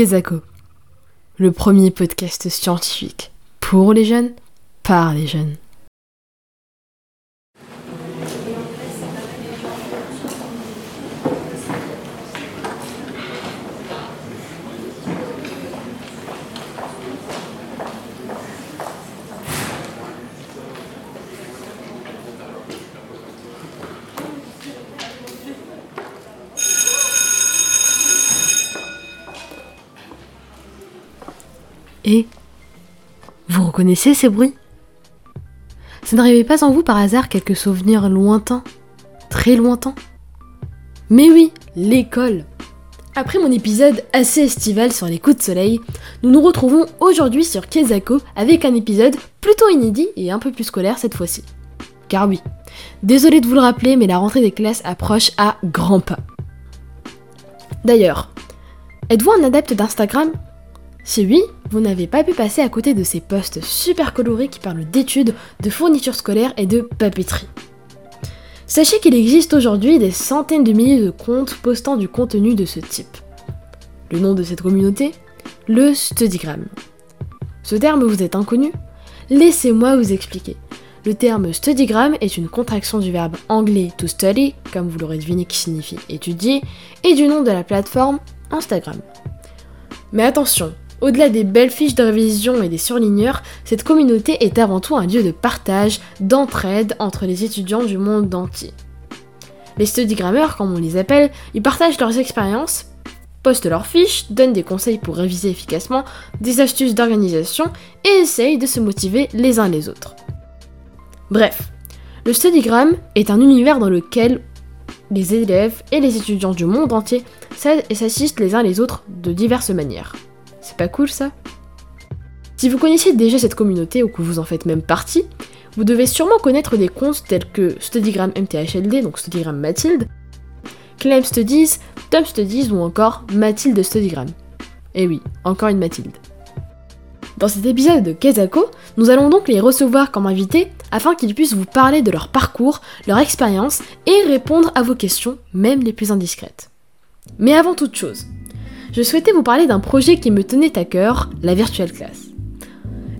Kezako, le premier podcast scientifique pour les jeunes, par les jeunes. Et vous reconnaissez ces bruits? Ça n'arrivait pas en vous par hasard quelques souvenirs lointains Très lointains? Mais oui, l'école Après mon épisode assez estival sur les coups de soleil, nous nous retrouvons aujourd'hui sur Kezako avec un épisode plutôt inédit et un peu plus scolaire cette fois-ci. Car oui, désolé de vous le rappeler, mais la rentrée des classes approche à grands pas. D'ailleurs, êtes-vous un adepte d'Instagram? Si oui, vous n'avez pas pu passer à côté de ces posts super colorés qui parlent d'études, de fournitures scolaires et de papeterie. Sachez qu'il existe aujourd'hui des centaines de milliers de comptes postant du contenu de ce type. Le nom de cette communauté? Le Studygram. Ce terme vous est inconnu? Laissez-moi vous expliquer. Le terme studygram est une contraction du verbe anglais to study, comme vous l'aurez deviné qui signifie étudier, et du nom de la plateforme Instagram. Mais attention, au-delà des belles fiches de révision et des surligneurs, cette communauté est avant tout un lieu de partage, d'entraide entre les étudiants du monde entier. Les studygrammers, comme on les appelle, ils partagent leurs expériences, postent leurs fiches, donnent des conseils pour réviser efficacement, des astuces d'organisation et essayent de se motiver les uns les autres. Bref, le studygram est un univers dans lequel les élèves et les étudiants du monde entier s'aident et s'assistent les uns les autres de diverses manières. C'est pas cool ça Si vous connaissez déjà cette communauté ou que vous en faites même partie, vous devez sûrement connaître des comptes tels que Studygram MTHLD, donc Studygram Mathilde, Clem Studies, Tom Studies ou encore Mathilde Studygram. Et eh oui, encore une Mathilde. Dans cet épisode de Kezako, nous allons donc les recevoir comme invités afin qu'ils puissent vous parler de leur parcours, leur expérience et répondre à vos questions, même les plus indiscrètes. Mais avant toute chose, je souhaitais vous parler d'un projet qui me tenait à cœur, la Virtual Class.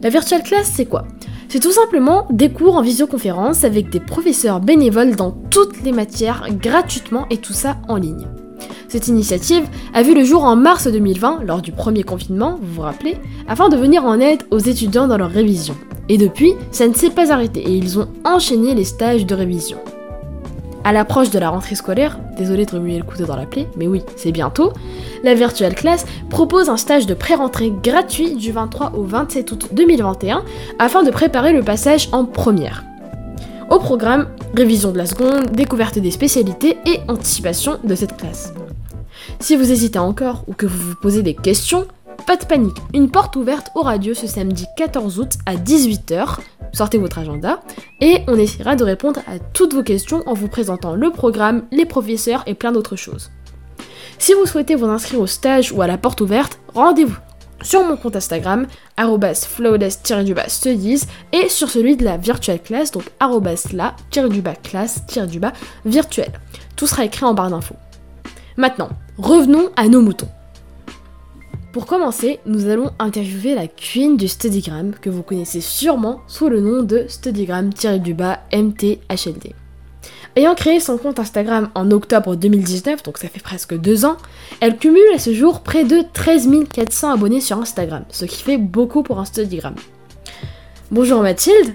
La Virtual Class, c'est quoi? C'est tout simplement des cours en visioconférence avec des professeurs bénévoles dans toutes les matières gratuitement et tout ça en ligne. Cette initiative a vu le jour en mars 2020, lors du premier confinement, vous vous rappelez, afin de venir en aide aux étudiants dans leur révision. Et depuis, ça ne s'est pas arrêté et ils ont enchaîné les stages de révision. À l'approche de la rentrée scolaire, désolé de remuer le couteau dans la plaie, mais oui, c'est bientôt, la Virtual Class propose un stage de pré-rentrée gratuit du 23 au 27 août 2021 afin de préparer le passage en première. Au programme, révision de la seconde, découverte des spécialités et anticipation de cette classe. Si vous hésitez encore ou que vous vous posez des questions, pas de panique, une porte ouverte au radio ce samedi 14 août à 18h sortez votre agenda et on essaiera de répondre à toutes vos questions en vous présentant le programme, les professeurs et plein d'autres choses. Si vous souhaitez vous inscrire au stage ou à la porte ouverte, rendez-vous sur mon compte Instagram, flawless-studies, et sur celui de la virtual class, donc la-class-virtuel. virtuel. Tout sera écrit en barre d'infos. Maintenant, revenons à nos moutons. Pour commencer, nous allons interviewer la queen du Studygram que vous connaissez sûrement sous le nom de Studygram-MTHLD. Ayant créé son compte Instagram en octobre 2019, donc ça fait presque deux ans, elle cumule à ce jour près de 13 400 abonnés sur Instagram, ce qui fait beaucoup pour un Studygram. Bonjour Mathilde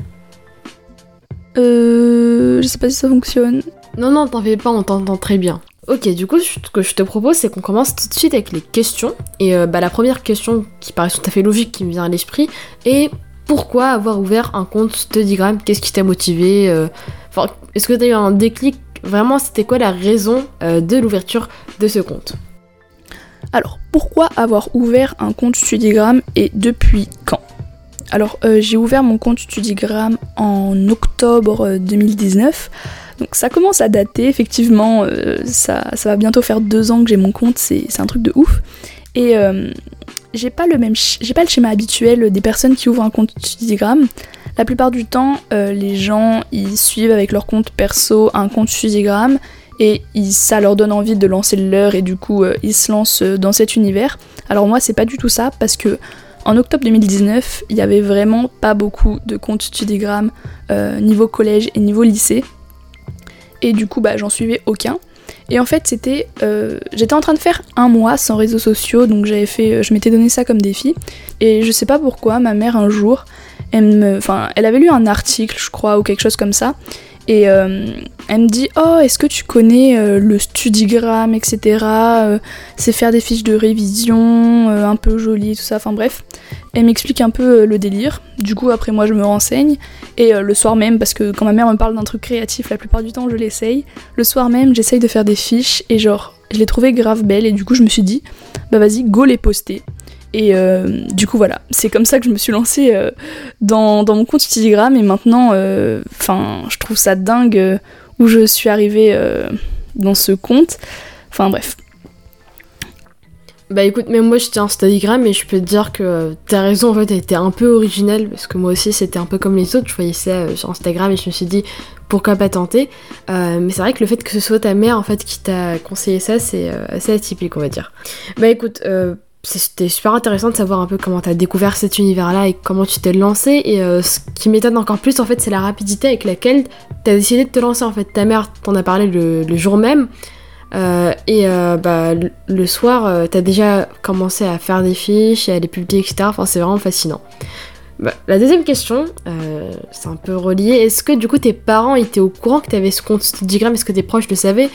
Euh... Je sais pas si ça fonctionne. Non, non, t'en fais pas, on t'entend très bien. Ok, du coup, ce que je te propose, c'est qu'on commence tout de suite avec les questions. Et euh, bah, la première question qui paraît tout à fait logique, qui me vient à l'esprit, est pourquoi avoir ouvert un compte StudyGram? Qu'est-ce qui t'a motivé euh, Est-ce que t'as eu un déclic? Vraiment, c'était quoi la raison euh, de l'ouverture de ce compte? Alors, pourquoi avoir ouvert un compte StudyGram et depuis quand? Alors, j'ai ouvert mon compte StudyGram en octobre 2019. Donc ça commence à dater, effectivement, euh, ça, va bientôt faire deux ans que j'ai mon compte, c'est un truc de ouf. Et euh, j'ai pas le même j'ai pas le schéma habituel des personnes qui ouvrent un compte Studigram. La plupart du temps, euh, les gens ils suivent avec leur compte perso un compte Studigram et ça leur donne envie de lancer le leur et du coup ils se lancent dans cet univers. Alors moi c'est pas du tout ça parce que en octobre 2019, il y avait vraiment pas beaucoup de comptes Studigram niveau collège et niveau lycée. Et du coup, bah, j'en suivais aucun. Et en fait, c'était, euh, j'étais en train de faire un mois sans réseaux sociaux, donc j'avais fait, je m'étais donné ça comme défi. Et je sais pas pourquoi, ma mère un jour, elle me, enfin, elle avait lu un article, je crois, ou quelque chose comme ça, et euh, elle me dit Oh, est-ce que tu connais euh, le Studigram, etc. Euh, c'est faire des fiches de révision, un peu jolies, tout ça, enfin bref. Elle m'explique un peu le délire. Du coup, après, moi, je me renseigne. Et le soir même, parce que quand ma mère me parle d'un truc créatif, la plupart du temps, je l'essaye. Le soir même, j'essaye de faire des fiches et genre, je l'ai trouvé grave belle. Et du coup, je me suis dit Bah vas-y, go les poster. Et euh, du coup, voilà, c'est comme ça que je me suis lancée euh, dans, mon compte Telegram. Et maintenant, euh, enfin, je trouve ça dingue où je suis arrivée dans ce compte. Enfin, bref. Bah écoute, même moi j'étais Instagram et je peux te dire que t'as raison, en fait, était un peu originale parce que moi aussi c'était un peu comme les autres. Je voyais ça sur Instagram et je me suis dit pourquoi pas tenter. mais c'est vrai que le fait que ce soit ta mère en fait qui t'a conseillé ça, c'est assez atypique, on va dire. Bah écoute, c'était super intéressant de savoir un peu comment tu as découvert cet univers-là et comment tu t'es lancé. Et euh, ce qui m'étonne encore plus, en fait, c'est la rapidité avec laquelle tu as décidé de te lancer. En fait, ta mère t'en a parlé le, jour même. Euh, et euh, bah, le soir, tu as déjà commencé à faire des fiches et à les publier, etc. Enfin, c'est vraiment fascinant. Bah, la deuxième question, c'est un peu relié. Est-ce que du coup tes parents étaient au courant que tu avais ce compte Studigram Est-ce que tes proches le savaient?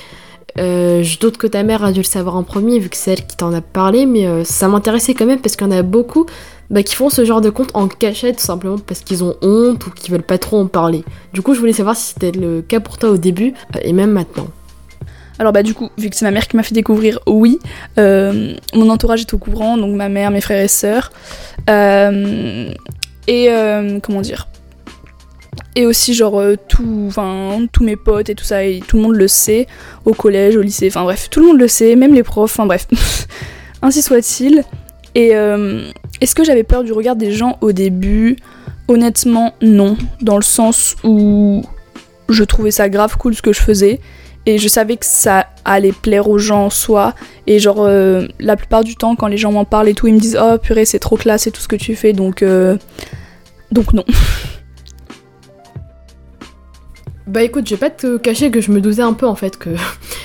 Euh, je doute que ta mère a dû le savoir en premier vu que c'est elle qui t'en a parlé, mais euh, ça m'intéressait quand même parce qu'il y en a beaucoup bah, qui font ce genre de compte en cachette tout simplement parce qu'ils ont honte ou qu'ils veulent pas trop en parler. Du coup, je voulais savoir si c'était le cas pour toi au début euh, et même maintenant. Alors bah du coup, vu que c'est ma mère qui m'a fait découvrir, oui, mon entourage est au courant, donc ma mère, mes frères et sœurs. et comment dire et aussi genre euh, tout, enfin tous mes potes et tout ça, et tout le monde le sait, au collège, au lycée, enfin bref, tout le monde le sait, même les profs, enfin bref, ainsi soit-il. Et euh, est-ce que j'avais peur du regard des gens au début? Honnêtement, non, dans le sens où je trouvais ça grave cool ce que je faisais, et je savais que ça allait plaire aux gens en soi, et genre euh, la plupart du temps quand les gens m'en parlent et tout, ils me disent oh purée c'est trop classe et tout ce que tu fais, donc donc non. Bah écoute, je vais pas te cacher que je me doutais un peu en fait que,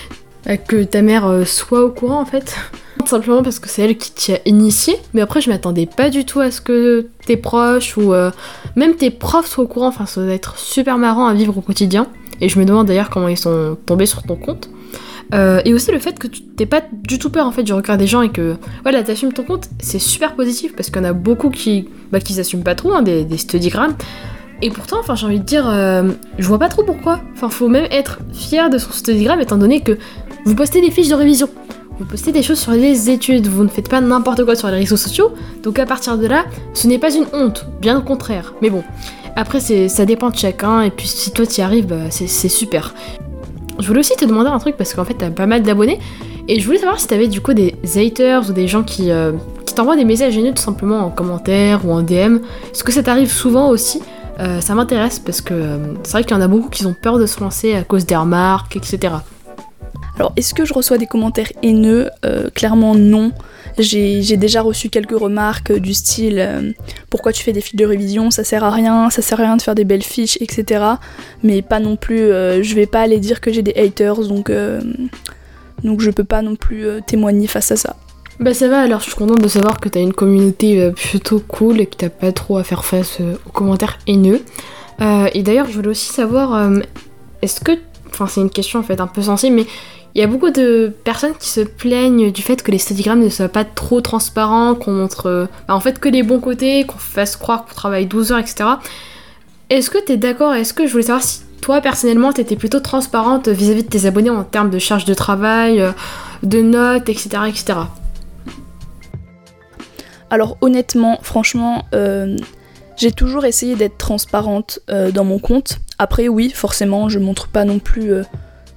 que ta mère euh, soit au courant en fait. Simplement parce que c'est elle qui t'y a initié. Mais après, je m'attendais pas du tout à ce que tes proches ou euh, même tes profs soient au courant. Enfin, ça doit être super marrant à vivre au quotidien. Et je me demande d'ailleurs comment ils sont tombés sur ton compte. Euh, et aussi le fait que tu pas du tout peur en fait du regard des gens et que voilà t'assumes ton compte, c'est super positif parce en a beaucoup qui bah, qui s'assument pas trop, hein, des, des. Et pourtant, enfin, j'ai envie de dire, euh, je vois pas trop pourquoi. Enfin, faut même être fier de son studigramme étant donné que vous postez des fiches de révision. Vous postez des choses sur les études, vous ne faites pas n'importe quoi sur les réseaux sociaux, donc à partir de là, ce n'est pas une honte, bien au contraire. Mais bon, après ça dépend de chacun, et puis si toi t'y arrives, bah, c'est super. Je voulais aussi te demander un truc parce qu'en fait t'as pas mal d'abonnés, et je voulais savoir si t'avais du coup des haters ou des gens qui, euh, qui t'envoient des messages gêneux tout simplement en commentaire ou en DM. Est-ce que ça t'arrive souvent aussi euh, ça m'intéresse parce que euh, c'est vrai qu'il y en a beaucoup qui ont peur de se lancer à cause des remarques, etc. Alors, est-ce que je reçois des commentaires haineux? Euh, Clairement non. J'ai déjà reçu quelques remarques du style pourquoi tu fais des fiches de révision, ça sert à rien, ça sert à rien de faire des belles fiches, etc. Mais pas non plus, je vais pas aller dire que j'ai des haters, donc, donc je peux pas non plus témoigner face à ça. Bah ça va, alors je suis contente de savoir que t'as une communauté euh, plutôt cool et que t'as pas trop à faire face euh, aux commentaires haineux. Euh, et d'ailleurs, je voulais aussi savoir, est-ce que, enfin c'est une question en fait un peu sensible, mais il y a beaucoup de personnes qui se plaignent du fait que les studigrammes ne soient pas trop transparents, qu'on montre bah, en fait que les bons côtés, qu'on fasse croire qu'on travaille 12 heures, etc. Est-ce que t'es d'accord Est-ce que je voulais savoir si toi personnellement t'étais plutôt transparente vis-à-vis -vis de tes abonnés en termes de charge de travail, de notes, etc. etc. Alors honnêtement, franchement, euh, j'ai toujours essayé d'être transparente euh, dans mon compte. Après oui, forcément, je montre pas non plus euh,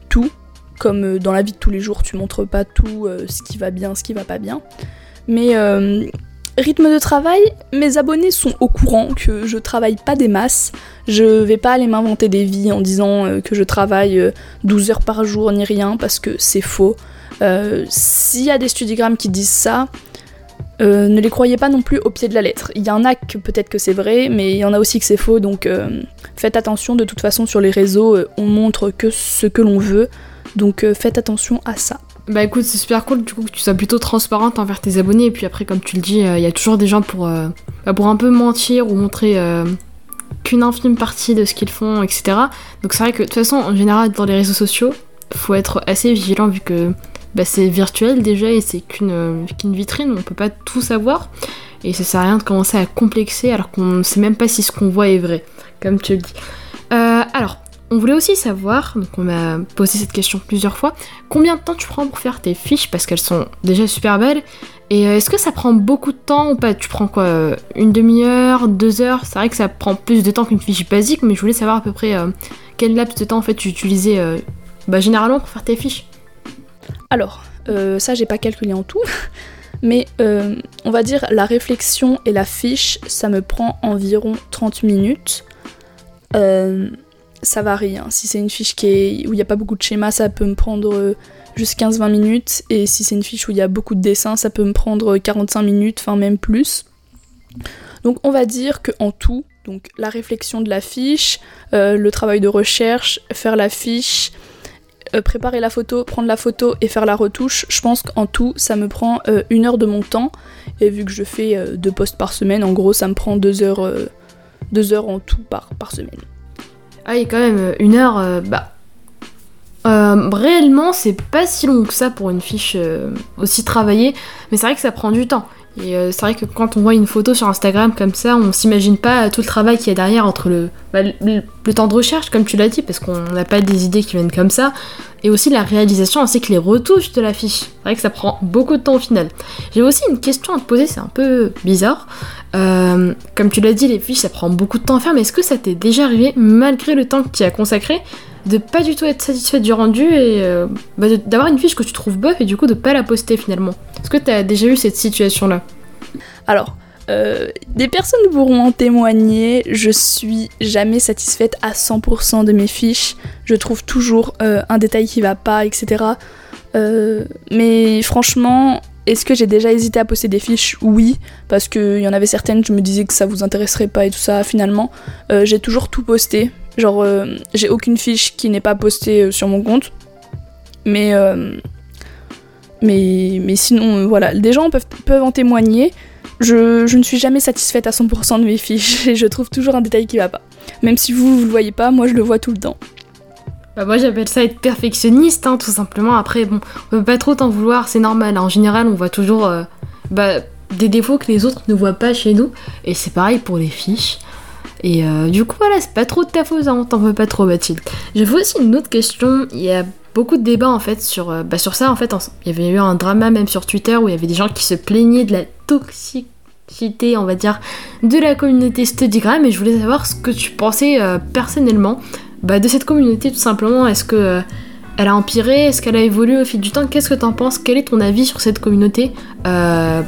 tout. Comme dans la vie de tous les jours, tu montres pas tout ce qui va bien, ce qui va pas bien. Mais rythme de travail, mes abonnés sont au courant que je travaille pas des masses. Je vais pas aller m'inventer des vies en disant que je travaille 12 heures par jour ni rien parce que c'est faux. S'il y a des studigrammes qui disent ça, euh, ne les croyez pas non plus au pied de la lettre. Il y en a que peut-être que c'est vrai, mais il y en a aussi que c'est faux, donc euh, faites attention. De toute façon, sur les réseaux, euh, on montre que ce que l'on veut, donc faites attention à ça. Bah écoute, c'est super cool du coup que tu sois plutôt transparente envers tes abonnés, et puis après, comme tu le dis, il y a toujours des gens pour, bah, pour un peu mentir ou montrer qu'une infime partie de ce qu'ils font, etc. Donc c'est vrai que de toute façon, en général, dans les réseaux sociaux, faut être assez vigilant vu que bah, c'est virtuel déjà et c'est qu'une vitrine, on peut pas tout savoir. Et ça sert à rien de commencer à complexer alors qu'on ne sait même pas si ce qu'on voit est vrai, comme tu le dis. Euh, alors, on voulait aussi savoir, donc on m'a posé cette question plusieurs fois, combien de temps tu prends pour faire tes fiches parce qu'elles sont déjà super belles et euh, est-ce que ça prend beaucoup de temps ou pas? Tu prends quoi euh, Une demi-heure, deux heures? C'est vrai que ça prend plus de temps qu'une fiche basique, mais je voulais savoir à peu près quel laps de temps en fait tu utilisais bah, généralement pour faire tes fiches. Alors, euh, ça j'ai pas calculé en tout, mais euh, on va dire la réflexion et la fiche, ça me prend environ 30 minutes. Euh, ça varie, hein. si c'est une fiche où il n'y a pas beaucoup de schémas, ça peut me prendre juste 15-20 minutes, et si c'est une fiche où il y a beaucoup de dessins, ça peut me prendre 45 minutes, enfin même plus. Donc on va dire que en tout, donc la réflexion de la fiche, le travail de recherche, faire la fiche, euh, préparer la photo, prendre la photo et faire la retouche, je pense qu'en tout, ça me prend euh, une heure de mon temps. Et vu que je fais euh, deux posts par semaine, en gros, ça me prend deux heures, deux heures en tout par, semaine. Ah, et quand même, une heure, bah. réellement, c'est pas si long que ça pour une fiche aussi travaillée, mais c'est vrai que ça prend du temps. Et euh, c'est vrai que quand on voit une photo sur Instagram comme ça, on s'imagine pas tout le travail qu'il y a derrière entre le, bah, le, temps de recherche, comme tu l'as dit, parce qu'on n'a pas des idées qui viennent comme ça, et aussi la réalisation ainsi que les retouches de l'affiche. C'est vrai que ça prend beaucoup de temps au final. J'ai aussi une question à te poser, c'est un peu bizarre. Euh, comme tu l'as dit, les fiches ça prend beaucoup de temps à faire, mais est-ce que ça t'est déjà arrivé, malgré le temps que tu as consacré, de pas du tout être satisfait du rendu et euh, bah, d'avoir une fiche que tu trouves bof et du coup de pas la poster finalement. Est-ce que tu as déjà eu cette situation-là? Alors, euh, des personnes pourront en témoigner, je suis jamais satisfaite à 100% de mes fiches, je trouve toujours euh, un détail qui va pas, etc. mais franchement, est-ce que j'ai déjà hésité à poster des fiches? Oui, parce qu'il y en avait certaines, je me disais que ça vous intéresserait pas et tout ça. Finalement, j'ai toujours tout posté. Genre, euh, j'ai aucune fiche qui n'est pas postée euh, sur mon compte. Mais, euh, mais, mais sinon, voilà, des gens peuvent, peuvent en témoigner. Je, je, ne suis jamais satisfaite à 100% de mes fiches et je trouve toujours un détail qui va pas. Même si vous, vous le voyez pas, moi je le vois tout le temps. Bah moi j'appelle ça être perfectionniste, hein, tout simplement. Après, bon, on peut pas trop t'en vouloir, c'est normal. En général, on voit toujours bah, des défauts que les autres ne voient pas chez nous. Et c'est pareil pour les fiches. Et euh, du coup, voilà, c'est pas trop de ta faute, hein, t'en veux pas trop, Mathilde. J'avais aussi une autre question. Il y a beaucoup de débats en fait sur, euh, bah, sur ça. En fait, il y avait eu un drama même sur Twitter où il y avait des gens qui se plaignaient de la toxicité, on va dire, de la communauté StudyGram. Et je voulais savoir ce que tu pensais euh, personnellement bah, de cette communauté, tout simplement. Est-ce que elle a empiré? Est-ce qu'elle a évolué au fil du temps? Qu'est-ce que t'en penses? Quel est ton avis sur cette communauté? Bah,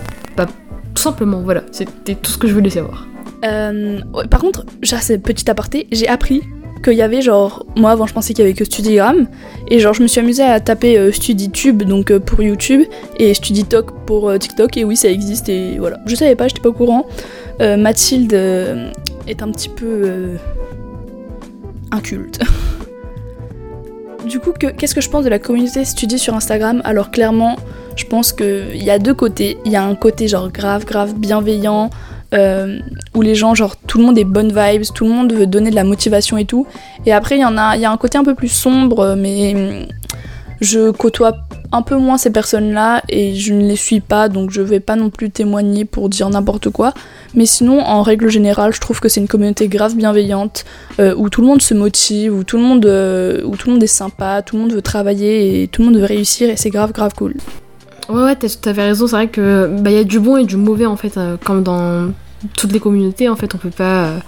Tout simplement, voilà, c'était tout ce que je voulais savoir. Euh, par contre, c'est petit aparté, j'ai appris qu'il y avait genre, moi avant je pensais qu'il y avait que StudiGram, et genre je me suis amusée à taper euh, StudiTube donc euh, pour YouTube et StudiTalk pour TikTok, et oui ça existe, et voilà. Je savais pas, j'étais pas au courant. Mathilde est un petit peu inculte. du coup, qu'est-ce que je pense de la communauté Studi sur Instagram? Alors clairement, je pense qu'il y a deux côtés. Il y a un côté genre grave, grave bienveillant, euh, où les gens, genre, tout le monde est bonne vibes, tout le monde veut donner de la motivation et tout. Et après, il y en a, y a un côté un peu plus sombre, mais je côtoie un peu moins ces personnes-là et je ne les suis pas, donc je vais pas non plus témoigner pour dire n'importe quoi. Mais sinon, en règle générale, je trouve que c'est une communauté grave bienveillante, euh, où tout le monde se motive, où tout le monde, euh, où tout le monde est sympa, tout le monde veut travailler et tout le monde veut réussir et c'est grave grave cool. Ouais, ouais, t'avais raison, c'est vrai que bah, y a du bon et du mauvais en fait, euh, comme dans toutes les communautés en fait, on peut pas. Euh,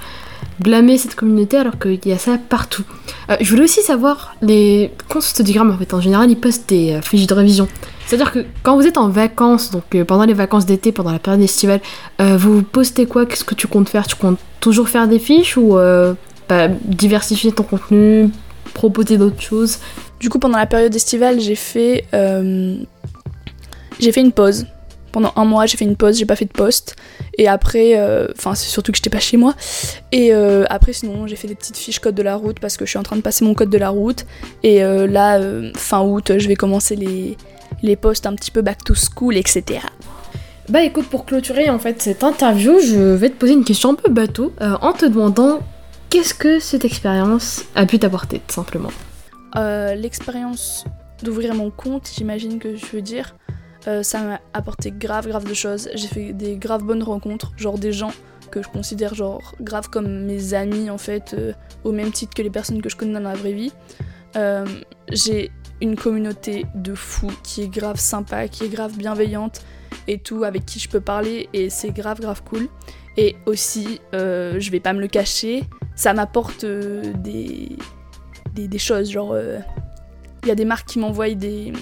blâmer cette communauté alors qu'il y a ça partout. Euh, je voulais aussi savoir, les comptes Studygram en fait en général ils postent des fiches de révision. C'est-à-dire que quand vous êtes en vacances, donc pendant les vacances d'été, pendant la période estivale, vous postez quoi? Qu'est-ce que tu comptes faire? Tu comptes toujours faire des fiches ou bah, diversifier ton contenu, proposer d'autres choses? Du coup pendant la période estivale j'ai fait j'ai fait une pause pendant un mois, j'ai fait une pause, j'ai pas fait de poste. Et après, euh, enfin, c'est surtout que j'étais pas chez moi. Et euh, après, sinon, j'ai fait des petites fiches code de la route parce que je suis en train de passer mon code de la route. Et euh, là, fin août, je vais commencer les, les postes un petit peu back to school, etc. Bah écoute, pour clôturer en fait cette interview, je vais te poser une question un peu bateau en te demandant qu'est-ce que cette expérience a pu t'apporter, tout simplement? L'expérience d'ouvrir mon compte, j'imagine que je veux dire. Euh, ça m'a apporté grave, grave de choses. J'ai fait des graves bonnes rencontres, genre des gens que je considère genre grave comme mes amis en fait, euh, au même titre que les personnes que je connais dans la vraie vie. Euh, j'ai une communauté de fous qui est grave sympa, qui est grave bienveillante et tout, avec qui je peux parler et c'est grave, grave cool. Et aussi, je vais pas me le cacher, ça m'apporte des, des, des, choses, genre il y a des marques qui m'envoient des,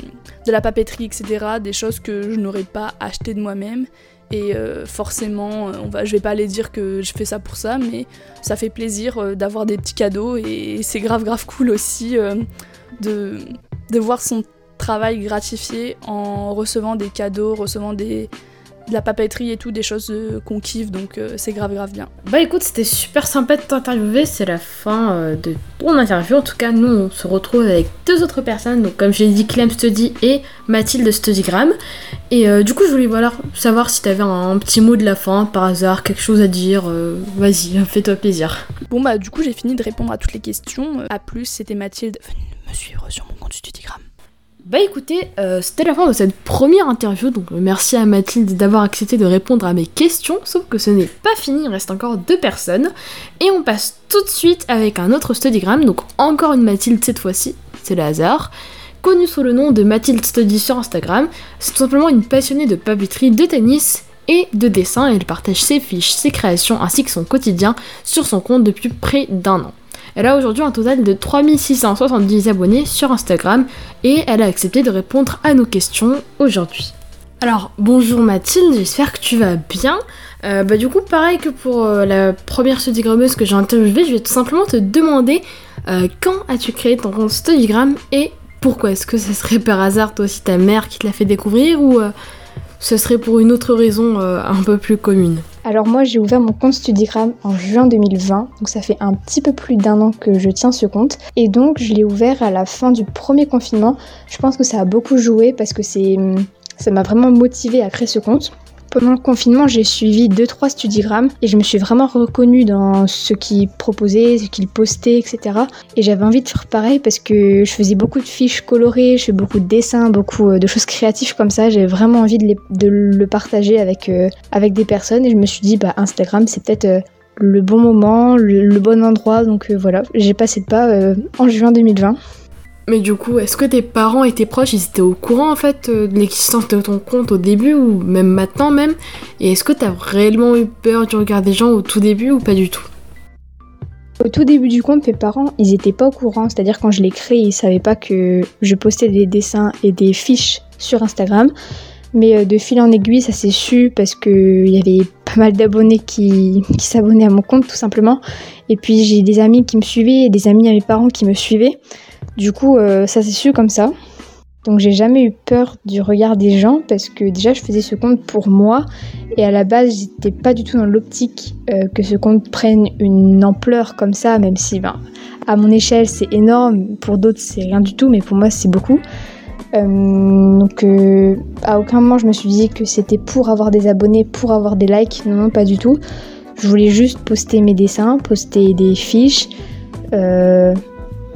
de la papeterie, etc. Des choses que je n'aurais pas achetées de moi-même. Et euh, forcément, on va, je vais pas aller dire que je fais ça pour ça, mais ça fait plaisir euh, d'avoir des petits cadeaux. Et c'est grave, grave cool aussi euh, de voir son travail gratifié en recevant des cadeaux, recevant des, de la papeterie et tout, des choses euh, qu'on kiffe, donc euh, c'est grave grave bien. Bah écoute, c'était super sympa de t'interviewer, c'est la fin euh, de ton interview. En tout cas, nous on se retrouve avec deux autres personnes, donc comme je l'ai dit, Clem Study et Mathilde Studygram. Et du coup, je voulais voilà, savoir si t'avais un, un, petit mot de la fin, par hasard, quelque chose à dire. Vas-y, fais-toi plaisir. Bon bah du coup, j'ai fini de répondre à toutes les questions. A plus, c'était Mathilde. Venez me suivre sur mon compte Studygram. Bah écoutez, euh, c'était la fin de cette première interview, donc euh, merci à Mathilde d'avoir accepté de répondre à mes questions, sauf que ce n'est pas fini, il reste encore deux personnes, et on passe tout de suite avec un autre studygram, donc encore une Mathilde cette fois-ci, c'est le hasard, connue sous le nom de Mathilde Study sur Instagram, c'est tout simplement une passionnée de papeterie, de tennis et de dessin, et elle partage ses fiches, ses créations ainsi que son quotidien sur son compte depuis près d'un an. Elle a aujourd'hui un total de 3670 abonnés sur Instagram et elle a accepté de répondre à nos questions aujourd'hui. Alors bonjour Mathilde, j'espère que tu vas bien. Euh, bah du coup pareil que pour euh, la première studigrammeuse que j'ai interviewée, je vais tout simplement te demander euh, quand as-tu créé ton compte Studigram et pourquoi? Est-ce que ce serait par hasard toi aussi ta mère qui te l'a fait découvrir ou ce serait pour une autre raison un peu plus commune alors moi j'ai ouvert mon compte Studigram en juin 2020, donc ça fait un petit peu plus d'un an que je tiens ce compte. Et donc je l'ai ouvert à la fin du premier confinement. Je pense que ça a beaucoup joué parce que c'est ça m'a vraiment motivé à créer ce compte. Pendant le confinement, j'ai suivi 2-3 studigrammes et je me suis vraiment reconnue dans ce qu'ils proposaient, ce qu'ils postaient, etc. Et j'avais envie de faire pareil parce que je faisais beaucoup de fiches colorées, je fais beaucoup de dessins, beaucoup euh, de choses créatives comme ça. J'avais vraiment envie de, le partager avec, euh, avec des personnes et je me suis dit, bah, Instagram, c'est peut-être euh, le bon moment, le, bon endroit. Donc voilà, j'ai passé le pas en juin 2020. Mais du coup, est-ce que tes parents et tes proches, ils étaient au courant en fait euh, de l'existence de ton compte au début ou même maintenant même? Et est-ce que t'as réellement eu peur du regard des gens au tout début ou pas du tout? Au tout début du compte, mes parents, ils étaient pas au courant. C'est-à-dire quand je l'ai créé, ils savaient pas que je postais des dessins et des fiches sur Instagram. Mais euh, de fil en aiguille, ça s'est su parce qu'il y avait pas mal d'abonnés qui, qui s'abonnaient à mon compte tout simplement. Et puis j'ai des amis qui me suivaient et des amis à mes parents qui me suivaient. Du coup, euh, ça s'est su comme ça. Donc j'ai jamais eu peur du regard des gens parce que déjà je faisais ce compte pour moi et à la base j'étais pas du tout dans l'optique euh, que ce compte prenne une ampleur comme ça, même si ben, à mon échelle c'est énorme, pour d'autres c'est rien du tout, mais pour moi c'est beaucoup. Euh, donc à aucun moment je me suis dit que c'était pour avoir des abonnés, pour avoir des likes, non, non pas du tout. Je voulais juste poster mes dessins, poster des fiches.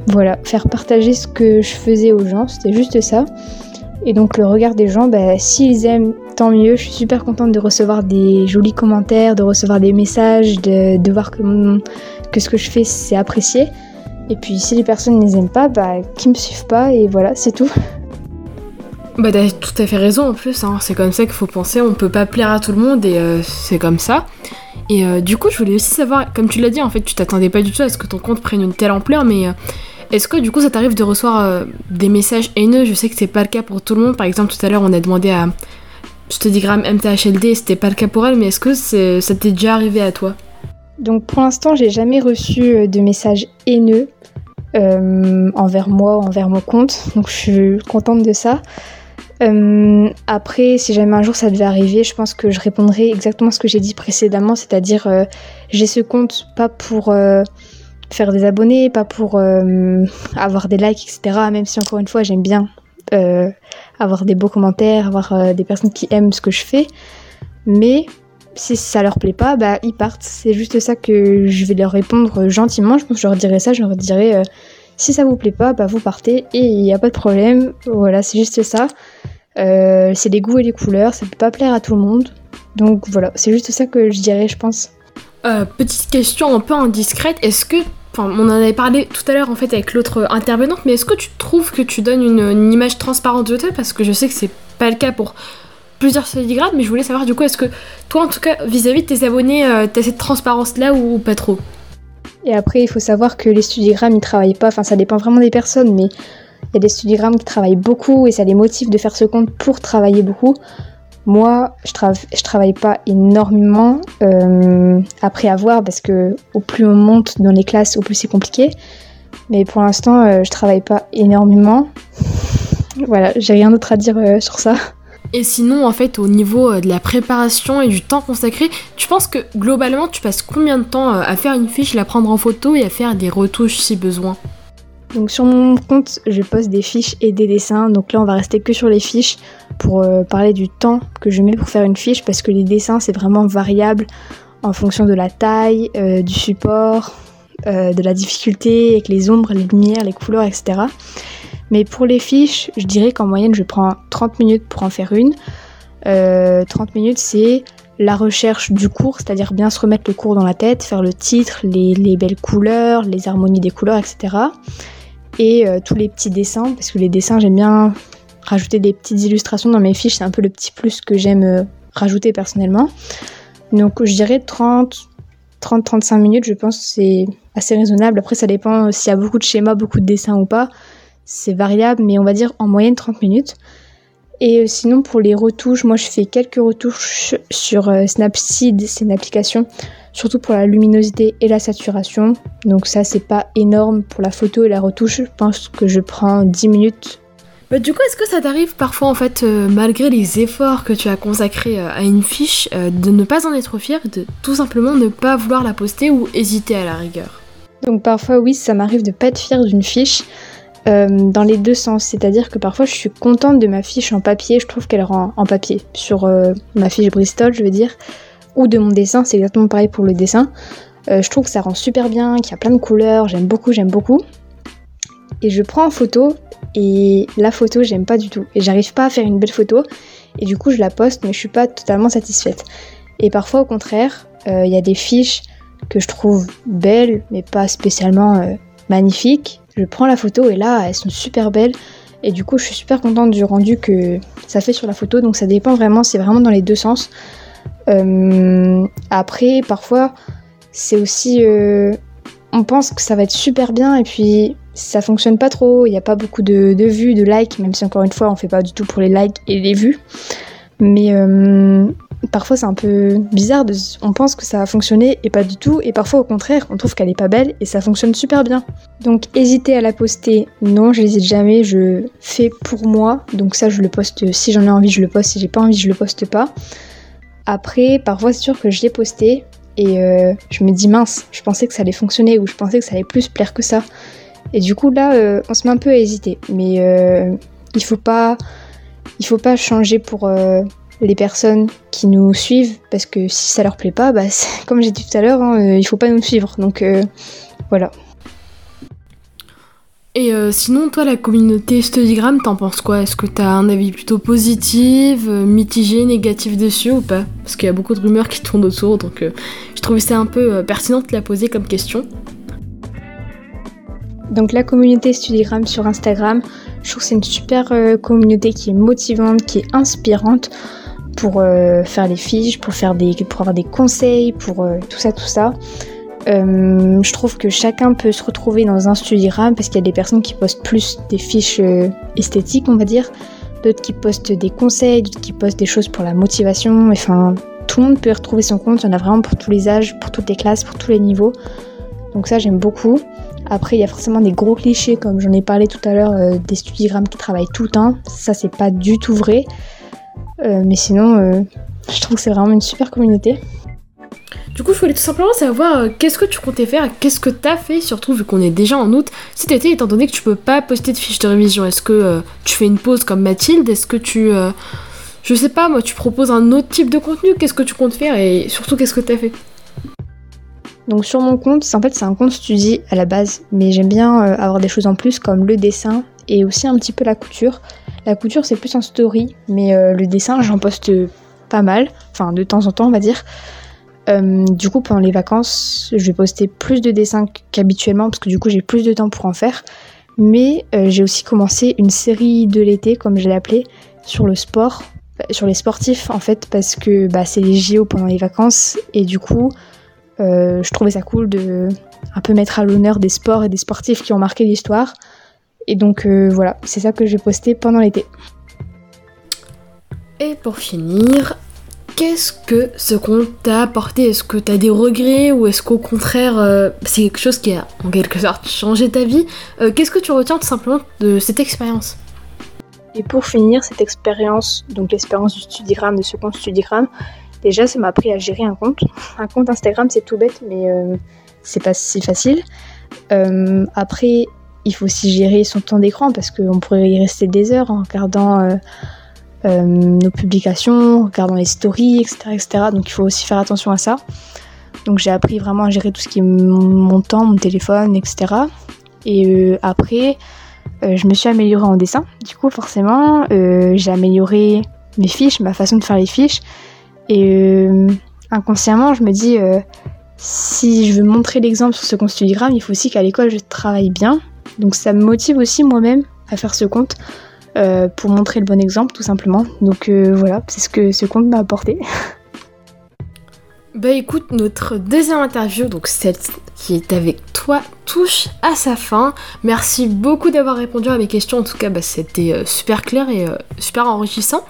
Voilà, faire partager ce que je faisais aux gens, c'était juste ça. Et donc le regard des gens, bah, s'ils aiment, tant mieux. Je suis super contente de recevoir des jolis commentaires, de recevoir des messages, de, voir que, que ce que je fais c'est apprécié. Et puis si les personnes ne les aiment pas, bah, qu'ils me suivent pas et voilà, c'est tout. Bah t'as tout à fait raison en plus, hein. c'est comme ça qu'il faut penser, on peut pas plaire à tout le monde et euh, c'est comme ça. Et euh, du coup je voulais aussi savoir, comme tu l'as dit en fait tu t'attendais pas du tout à ce que ton compte prenne une telle ampleur, mais euh, est-ce que du coup ça t'arrive de recevoir des messages haineux? Je sais que c'est pas le cas pour tout le monde, par exemple tout à l'heure on a demandé à je te dis MTHLD c'était pas le cas pour elle, mais est-ce que ça t'est déjà arrivé à toi? Donc pour l'instant j'ai jamais reçu de messages haineux. envers moi, envers mon compte, donc je suis contente de ça. Euh, après, si jamais un jour ça devait arriver, je pense que je répondrai exactement ce que j'ai dit précédemment, c'est-à-dire euh, j'ai ce compte pas pour euh, faire des abonnés, pas pour avoir des likes, etc. Même si encore une fois j'aime bien avoir des beaux commentaires, avoir des personnes qui aiment ce que je fais, mais si ça leur plaît pas, bah ils partent. C'est juste ça que je vais leur répondre gentiment. Je pense que je leur dirai ça, je leur dirai si ça vous plaît pas, bah vous partez et il n'y a pas de problème. Voilà, c'est juste ça. Euh, c'est les goûts et les couleurs, ça peut pas plaire à tout le monde. Donc voilà, c'est juste ça que je dirais, je pense. Euh, petite question un peu indiscrète, est-ce que, enfin, on en avait parlé tout à l'heure en fait avec l'autre intervenante, mais est-ce que tu trouves que tu donnes une, image transparente de toi? Parce que je sais que c'est pas le cas pour plusieurs soligrades, mais je voulais savoir du coup, est-ce que toi en tout cas vis-à-vis de tes abonnés, euh, t'as cette transparence là ou pas trop? Et après, il faut savoir que les studigrammes ils travaillent pas, enfin ça dépend vraiment des personnes, mais il y a des studigrammes qui travaillent beaucoup et ça les motive de faire ce compte pour travailler beaucoup. Moi, je, je travaille pas énormément euh, après avoir parce que au plus on monte dans les classes, au plus c'est compliqué. Mais pour l'instant, euh, je travaille pas énormément. voilà, j'ai rien d'autre à dire euh, sur ça. Et sinon, en fait, au niveau de la préparation et du temps consacré, tu penses que globalement, tu passes combien de temps à faire une fiche, la prendre en photo et à faire des retouches si besoin? Donc sur mon compte, je poste des fiches et des dessins. Donc là, on va rester que sur les fiches pour euh, parler du temps que je mets pour faire une fiche parce que les dessins, c'est vraiment variable en fonction de la taille, euh, du support, euh, de la difficulté, avec les ombres, les lumières, les couleurs, etc. Mais pour les fiches, je dirais qu'en moyenne, je prends 30 minutes pour en faire une. 30 minutes, c'est la recherche du cours, c'est-à-dire bien se remettre le cours dans la tête, faire le titre, les, les belles couleurs, les harmonies des couleurs, etc et tous les petits dessins, parce que les dessins, j'aime bien rajouter des petites illustrations dans mes fiches, c'est un peu le petit plus que j'aime euh, rajouter personnellement. Donc je dirais 30, 30-35 minutes, je pense c'est assez raisonnable. Après, ça dépend s'il y a beaucoup de schémas, beaucoup de dessins ou pas. C'est variable, mais on va dire en moyenne 30 minutes. Et euh, sinon, pour les retouches, moi je fais quelques retouches sur Snapseed, c'est une application surtout pour la luminosité et la saturation. Donc ça c'est pas énorme pour la photo et la retouche, je pense que je prends 10 minutes. Bah, du coup, est-ce que ça t'arrive parfois, en fait, euh, malgré les efforts que tu as consacrés euh, à une fiche, euh, de ne pas en être fier, de tout simplement ne pas vouloir la poster ou hésiter à la rigueur? Donc parfois, oui, ça m'arrive de pas être fière d'une fiche, dans les deux sens. C'est-à-dire que parfois, je suis contente de ma fiche en papier, je trouve qu'elle rend en papier, sur ma fiche Bristol, je veux dire ou de mon dessin, c'est exactement pareil pour le dessin. Je trouve que ça rend super bien, qu'il y a plein de couleurs, j'aime beaucoup, j'aime beaucoup. Et je prends en photo et la photo j'aime pas du tout. Et j'arrive pas à faire une belle photo et du coup je la poste mais je suis pas totalement satisfaite. Et parfois au contraire, euh, il y a des fiches que je trouve belles mais pas spécialement euh, magnifiques. Je prends la photo et là elles sont super belles et du coup je suis super contente du rendu que ça fait sur la photo donc ça dépend vraiment, c'est vraiment dans les deux sens. Euh, après, parfois, c'est aussi. On pense que ça va être super bien et puis ça fonctionne pas trop. Il n'y a pas beaucoup de, vues, de likes, même si encore une fois, on fait pas du tout pour les likes et les vues. Mais euh, parfois, c'est un peu bizarre. De, on pense que ça va fonctionner et pas du tout. Et parfois, au contraire, on trouve qu'elle est pas belle et ça fonctionne super bien. Donc, hésiter à la poster, non, je n'hésite jamais. Je fais pour moi. Donc, ça, je le poste. Si j'en ai envie, je le poste. Si j'ai pas envie, je le poste pas. Après, parfois, c'est sûr que je l'ai posté et euh, je me dis mince, je pensais que ça allait fonctionner ou je pensais que ça allait plus plaire que ça. Et du coup, là, euh, on se met un peu à hésiter. Mais euh, il faut faut pas changer pour les personnes qui nous suivent parce que si ça leur plaît pas, bah, comme j'ai dit tout à l'heure, hein, il faut pas nous suivre. Donc voilà. Et euh, sinon, toi, la communauté Studygram, t'en penses quoi? Est-ce que t'as un avis plutôt positif, euh, mitigé, négatif dessus ou pas? Parce qu'il y a beaucoup de rumeurs qui tournent autour, donc euh, je trouvais ça un peu pertinent de la poser comme question. Donc la communauté Studygram sur Instagram, Je trouve que c'est une super communauté qui est motivante, qui est inspirante pour faire les fiches, pour, faire des, pour avoir des conseils, pour tout ça, tout ça. Euh, je trouve que chacun peut se retrouver dans un studigram parce qu'il y a des personnes qui postent plus des fiches euh, esthétiques, on va dire, d'autres qui postent des conseils, d'autres qui postent des choses pour la motivation. Enfin, tout le monde peut retrouver son compte. Il y en a vraiment pour tous les âges, pour toutes les classes, pour tous les niveaux. Donc ça, j'aime beaucoup. Après, il y a forcément des gros clichés, comme j'en ai parlé tout à l'heure, euh, des studigrammes qui travaillent tout le temps. Ça, c'est pas du tout vrai. mais sinon, je trouve que c'est vraiment une super communauté. Du coup, je voulais tout simplement savoir euh, qu'est-ce que tu comptais faire, qu'est-ce que t'as fait, surtout vu qu'on est déjà en août cet été, étant donné que tu peux pas poster de fiches de révision. Est-ce que euh, tu fais une pause comme Mathilde? Est-ce que tu. Euh, je sais pas, moi, tu proposes un autre type de contenu? Qu'est-ce que tu comptes faire et surtout, qu'est-ce que t'as fait? Donc sur mon compte, en fait c'est un compte studi à la base, mais j'aime bien avoir des choses en plus comme le dessin et aussi un petit peu la couture. La couture c'est plus en story, mais le dessin j'en poste pas mal, enfin de temps en temps on va dire. Euh, du coup, pendant les vacances, je vais poster plus de dessins qu'habituellement parce que du coup, j'ai plus de temps pour en faire. Mais euh, j'ai aussi commencé une série de l'été, comme je l'ai appelé, sur le sport, euh, sur les sportifs en fait, parce que bah, c'est les JO pendant les vacances et du coup, je trouvais ça cool de un peu mettre à l'honneur des sports et des sportifs qui ont marqué l'histoire. Et donc voilà, c'est ça que je vais poster pendant l'été. Et pour finir, Qu'est-ce que ce compte t'a apporté? Est-ce que t'as des regrets ou est-ce qu'au contraire euh, c'est quelque chose qui a en quelque sorte changé ta vie? Euh, Qu'est-ce que tu retiens tout simplement de cette expérience? Et pour finir cette expérience, donc l'expérience du Studigram, de ce compte Studigram, déjà ça m'a appris à gérer un compte. Un compte Instagram c'est tout bête mais euh, c'est pas si facile. après il faut aussi gérer son temps d'écran parce qu'on pourrait y rester des heures en regardant euh, nos publications, regardant les stories, etc., etc. Donc il faut aussi faire attention à ça. Donc j'ai appris vraiment à gérer tout ce qui est mon temps, mon téléphone, etc. Et euh, après, euh, je me suis améliorée en dessin. Du coup, forcément, j'ai amélioré mes fiches, ma façon de faire les fiches. Et inconsciemment, je me dis, si je veux montrer l'exemple sur ce compte il faut aussi qu'à l'école, je travaille bien. Donc ça me motive aussi moi-même à faire ce compte euh, pour montrer le bon exemple tout simplement. Donc euh, voilà, c'est ce que ce compte m'a apporté. Bah écoute, notre deuxième interview, donc celle qui est avec toi, touche à sa fin. Merci beaucoup d'avoir répondu à mes questions. En tout cas, bah, c'était euh, super clair et super enrichissant.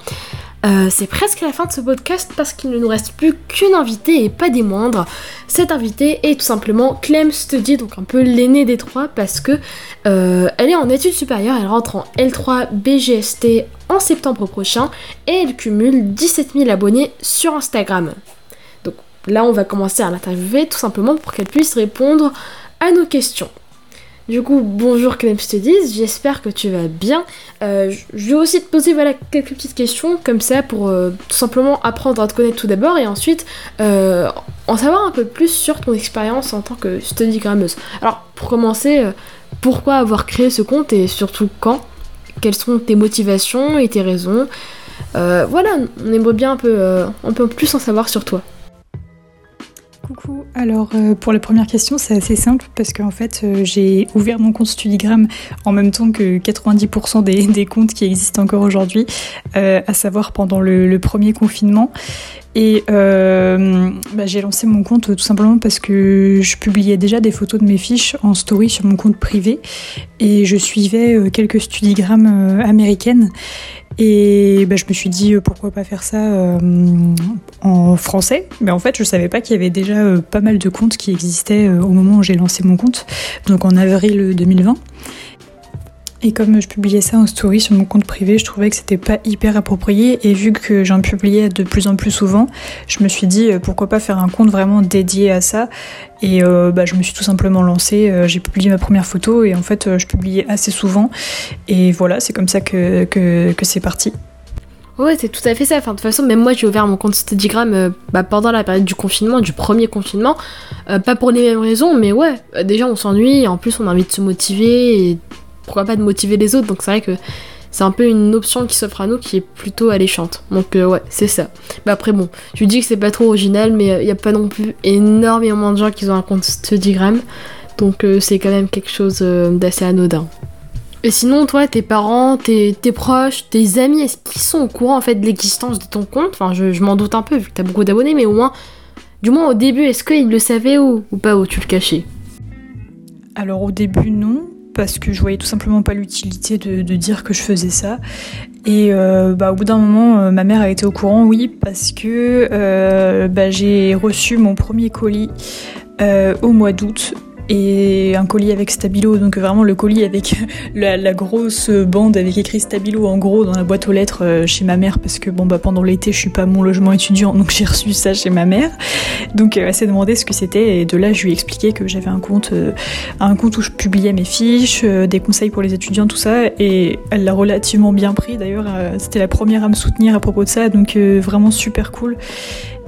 Euh, c'est presque la fin de ce podcast parce qu'il ne nous reste plus qu'une invitée et pas des moindres. Cette invitée est tout simplement Clem Study, donc un peu l'aînée des trois parce que euh, elle est en études supérieures, elle rentre en L3 BGST en septembre prochain et elle cumule 17 000 abonnés sur Instagram. Donc là on va commencer à l'interviewer tout simplement pour qu'elle puisse répondre à nos questions. Du coup, bonjour Clem Studies, j'espère que tu vas bien. Euh, je vais aussi te poser voilà, quelques petites questions comme ça pour euh, tout simplement apprendre à te connaître tout d'abord et ensuite euh, en savoir un peu plus sur ton expérience en tant que studygrammeuse. Alors pour commencer, pourquoi avoir créé ce compte et surtout quand? Quelles sont tes motivations et tes raisons? Voilà, on aimerait bien un peu, un peu plus en savoir sur toi. Coucou, alors euh, pour la première question c'est assez simple parce qu'en fait euh, j'ai ouvert mon compte Studigram en même temps que 90% des, comptes qui existent encore aujourd'hui, euh, à savoir pendant le, premier confinement. Et bah, j'ai lancé mon compte tout simplement parce que je publiais déjà des photos de mes fiches en story sur mon compte privé et je suivais quelques Studigram américaines et bah, je me suis dit euh, pourquoi pas faire ça euh, en français. Mais en fait, je savais pas qu'il y avait déjà euh, pas mal de comptes qui existaient au moment où j'ai lancé mon compte, donc en avril 2020. Et comme je publiais ça en story sur mon compte privé, je trouvais que c'était pas hyper approprié. Et vu que j'en publiais de plus en plus souvent, je me suis dit euh, pourquoi pas faire un compte vraiment dédié à ça. Et euh, bah, je me suis tout simplement lancée. Euh, j'ai publié ma première photo et en fait, je publiais assez souvent. Et voilà, c'est comme ça que, que, c'est parti. Ouais, c'est tout à fait ça. Enfin, de toute façon, même moi, j'ai ouvert mon compte Steadygram bah, pendant la période du confinement, du premier confinement. pas pour les mêmes raisons, mais ouais, déjà, on s'ennuie. En plus, on a envie de se motiver et pourquoi pas de motiver les autres. Donc c'est vrai que c'est un peu une option qui s'offre à nous qui est plutôt alléchante. Donc euh, ouais, c'est ça. Mais après bon, je dis que c'est pas trop original, mais il euh, n'y a pas non plus énormément de gens qui ont un compte Studygram. Donc euh, c'est quand même quelque chose d'assez anodin. Et sinon, toi, tes parents, tes, proches, tes amis, est-ce qu'ils sont au courant en fait de l'existence de ton compte? Enfin, je, m'en doute un peu vu que t'as beaucoup d'abonnés, mais au moins, du moins au début, est-ce qu'ils le savaient ou, ou pas, ou tu le cachais? Alors au début, non, parce que je voyais tout simplement pas l'utilité de, dire que je faisais ça. Et euh, bah, au bout d'un moment, euh, ma mère a été au courant, oui, parce que euh, bah, j'ai reçu mon premier colis au mois d'août et un colis avec Stabilo, donc vraiment le colis avec la, grosse bande avec écrit Stabilo en gros dans la boîte aux lettres euh, chez ma mère. Parce que bon bah pendant l'été je suis pas mon logement étudiant donc j'ai reçu ça chez ma mère. Donc elle s'est demandé ce que c'était. Et de là je lui ai expliqué que j'avais un compte euh, un compte où je publiais mes fiches, euh, des conseils pour les étudiants tout ça. Et elle l'a relativement bien pris. D'ailleurs c'était la première à me soutenir à propos de ça. Donc vraiment super cool.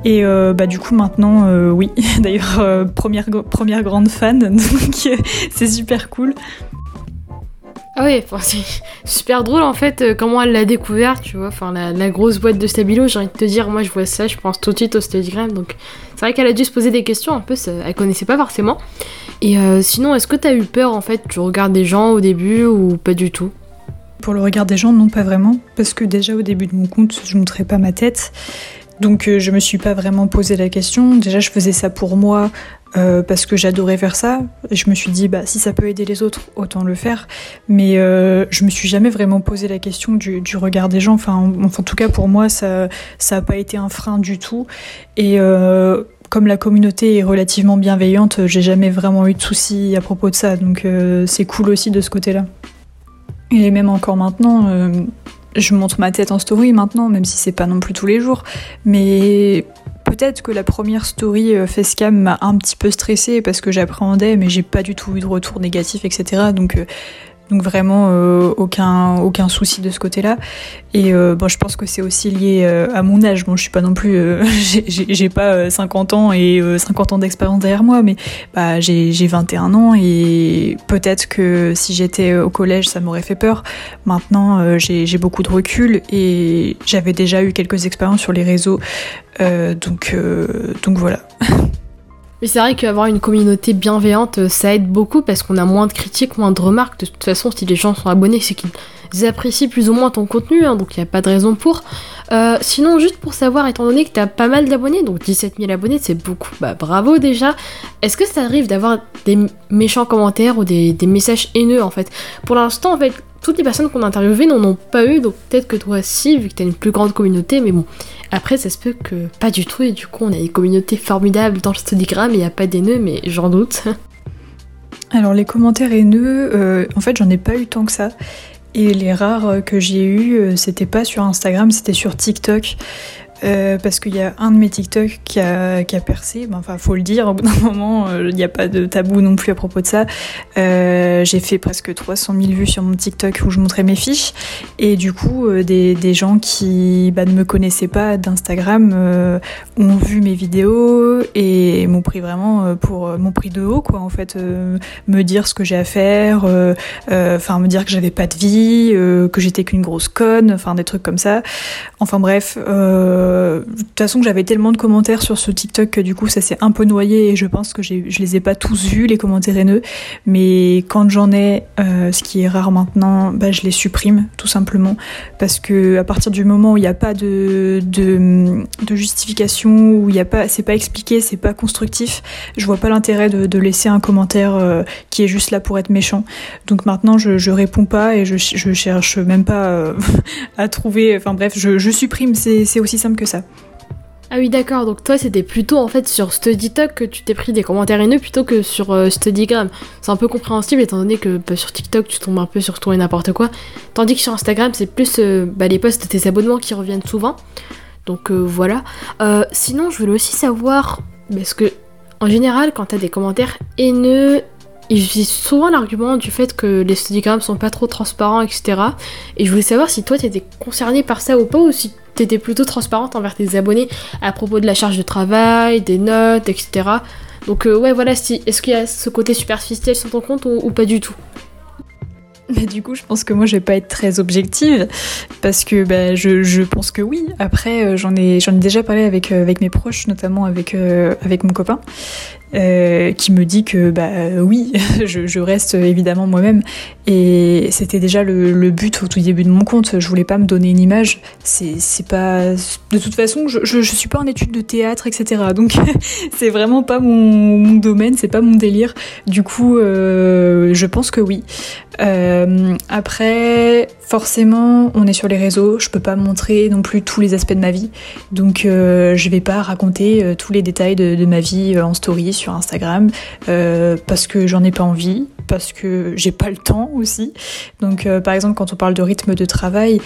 Et euh, bah du coup maintenant euh, oui, d'ailleurs euh, première, première grande fan, donc c'est super cool. Ah oui, c'est super drôle en fait comment elle l'a découvert, tu vois, enfin la, grosse boîte de Stabilo, j'ai envie de te dire, moi je vois ça, je pense tout de suite au Steadicram, donc c'est vrai qu'elle a dû se poser des questions un peu, elle connaissait pas forcément. Et sinon, est-ce que t'as eu peur en fait, tu regardes des gens au début ou pas du tout? Pour le regard des gens, non pas vraiment, parce que déjà au début de mon compte, je montrais pas ma tête. Donc euh, je me suis pas vraiment posé la question. Déjà je faisais ça pour moi euh, parce que j'adorais faire ça. Et je me suis dit bah si ça peut aider les autres autant le faire. Mais euh, je me suis jamais vraiment posé la question du, regard des gens. Enfin en, tout cas pour moi ça ça a pas été un frein du tout. Et comme la communauté est relativement bienveillante, j'ai jamais vraiment eu de soucis à propos de ça. Donc c'est cool aussi de ce côté-là. Et même encore maintenant, je montre ma tête en story maintenant, même si c'est pas non plus tous les jours. Mais peut-être que la première story euh, facecam m'a un petit peu stressée parce que j'appréhendais, mais j'ai pas du tout eu de retour négatif, etc. Donc euh, donc vraiment euh, aucun aucun souci de ce côté-là. Et euh, bon, je pense que c'est aussi lié euh, à mon âge. Bon, je suis pas non plus, j'ai pas 50 ans et 50 ans d'expérience derrière moi, mais bah j'ai 21 ans et peut-être que si j'étais au collège, ça m'aurait fait peur. Maintenant, j'ai beaucoup de recul et j'avais déjà eu quelques expériences sur les réseaux, donc donc voilà. Mais c'est vrai qu'avoir une communauté bienveillante, ça aide beaucoup parce qu'on a moins de critiques, moins de remarques. De toute façon, si les gens sont abonnés, c'est qu'ils apprécient plus ou moins ton contenu, hein, donc il n'y a pas de raison pour. Euh, sinon, juste pour savoir, étant donné que tu as pas mal d'abonnés, donc 17 000 abonnés, c'est beaucoup, bah bravo déjà. Est-ce que ça arrive d'avoir des méchants commentaires ou des, des messages haineux en fait? Pour l'instant, en fait, toutes les personnes qu'on a interviewées n'en ont pas eu, donc peut-être que toi aussi, vu que tu as une plus grande communauté, mais bon, après ça se peut que pas du tout, et du coup on a une communauté formidable dans le Studigram, il n'y a pas d'haineux, mais j'en doute. Alors les commentaires haineux, en fait j'en ai pas eu tant que ça. Et les rares que j'ai eu, euh, c'était pas sur Instagram, c'était sur TikTok. Euh, parce qu'il y a un de mes TikTok qui a, percé, ben, enfin faut le dire, au bout d'un moment, euh, il n'y a pas de tabou non plus à propos de ça. Euh, j'ai fait presque 300 000 vues sur mon TikTok où je montrais mes fiches, et du coup, euh, des, gens qui bah, ne me connaissaient pas d'Instagram ont vu mes vidéos et m'ont pris vraiment pour m'ont pris de haut, quoi, en fait, me dire ce que j'ai à faire, enfin me dire que j'avais pas de vie, que j'étais qu'une grosse conne, enfin des trucs comme ça. Enfin bref. Euh, euh, de toute façon, j'avais tellement de commentaires sur ce TikTok que du coup, ça s'est un peu noyé et je pense que je les ai pas tous vus, les commentaires haineux. Mais quand j'en ai, euh, ce qui est rare maintenant, bah, je les supprime tout simplement. Parce que à partir du moment où il n'y a pas de, de, justification, où il a pas, c'est pas expliqué, c'est pas constructif, je vois pas l'intérêt de, laisser un commentaire euh, qui est juste là pour être méchant. Donc maintenant, je, je réponds pas et je, je cherche même pas à trouver. Enfin bref, je, je supprime, c'est aussi simple ça. Ah oui d'accord, donc toi c'était plutôt en fait sur StudyTalk que tu t'es pris des commentaires haineux plutôt que sur euh, StudyGram. C'est un peu compréhensible étant donné que bah, sur TikTok tu tombes un peu sur tout et n'importe quoi. Tandis que sur Instagram c'est plus euh, bah, les posts de tes abonnements qui reviennent souvent. Donc euh, voilà. sinon je voulais aussi savoir, parce que en général quand t'as des commentaires haineux, ils utilisent souvent l'argument du fait que les studiogrammes sont pas trop transparents, etc. Et je voulais savoir si toi t'étais concerné par ça ou pas, ou si t'étais plutôt transparente envers tes abonnés à propos de la charge de travail, des notes, etc. Donc euh, ouais voilà, si, est-ce qu'il y a ce côté superficiel sur ton compte ou, pas du tout? Mais du coup, je pense que moi, je vais pas être très objective parce que bah, je, pense que oui. Après, euh, j'en ai, j'en ai déjà parlé avec, euh, avec mes proches, notamment avec, avec mon copain. Euh, qui me dit que bah oui, je, reste évidemment moi-même. Et c'était déjà le, but au tout début de mon compte. Je voulais pas me donner une image. C'est pas de toute façon, je, je, suis pas en étude de théâtre, etc. Donc c'est vraiment pas mon, domaine, c'est pas mon délire. Du coup, euh, je pense que oui. Euh, après, forcément, on est sur les réseaux. Je peux pas montrer non plus tous les aspects de ma vie. Donc je vais pas raconter tous les détails de ma vie en story sur Instagram euh, parce que j'en ai pas envie, parce que j'ai pas le temps aussi. Donc euh, par exemple quand on parle de rythme de travail,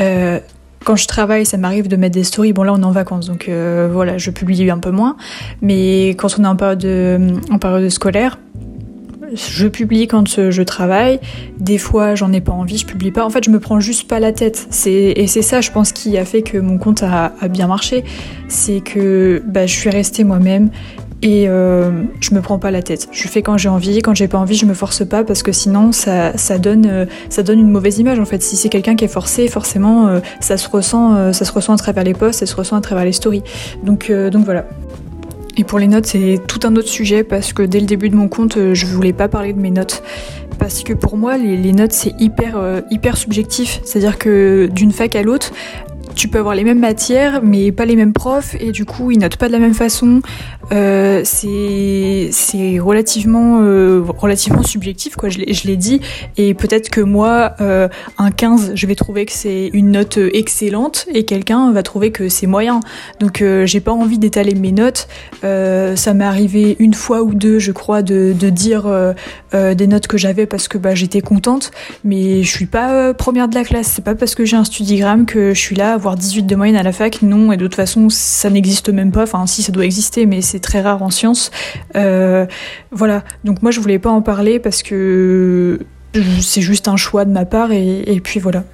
euh, quand je travaille, ça m'arrive de mettre des stories. Bon là, on est en vacances, donc voilà, je publie un peu moins. Mais quand on est en période, en période scolaire, je publie quand je travaille. Des fois, j'en ai pas envie, je publie pas. En fait, je me prends juste pas la tête. et c'est ça, je pense, qui a fait que mon compte a, bien marché. C'est que bah, je suis restée moi-même et euh, je me prends pas la tête. Je fais quand j'ai envie, quand j'ai pas envie, je me force pas parce que sinon ça, ça donne euh, ça donne une mauvaise image en fait. Si c'est quelqu'un qui est forcé, forcément euh, ça se ressent ça se ressent à travers les posts, ça se ressent à travers les stories. Donc donc voilà. Et pour les notes, c'est tout un autre sujet parce que dès le début de mon compte, je voulais pas parler de mes notes parce que pour moi, les, notes c'est hyper hyper subjectif. C'est-à-dire que d'une fac à l'autre, tu peux avoir les mêmes matières, mais pas les mêmes profs, et du coup, ils notent pas de la même façon. Euh, c'est relativement, euh, relativement subjectif, quoi. Je l'ai dit, et peut-être que moi, euh, un 15, je vais trouver que c'est une note excellente, et quelqu'un va trouver que c'est moyen. Donc, euh, j'ai pas envie d'étaler mes notes. Ça m'est arrivé une fois ou deux, je crois, de, de dire des notes que j'avais parce que bah, j'étais contente, mais je suis pas première de la classe. C'est pas parce que j'ai un studigramme que je suis là à 18 de moyenne à la fac, non, et de toute façon, ça n'existe même pas. Enfin, si, ça doit exister, mais c'est très rare en sciences. Euh, voilà. Donc, moi, je voulais pas en parler parce que c'est juste un choix de ma part, et puis voilà.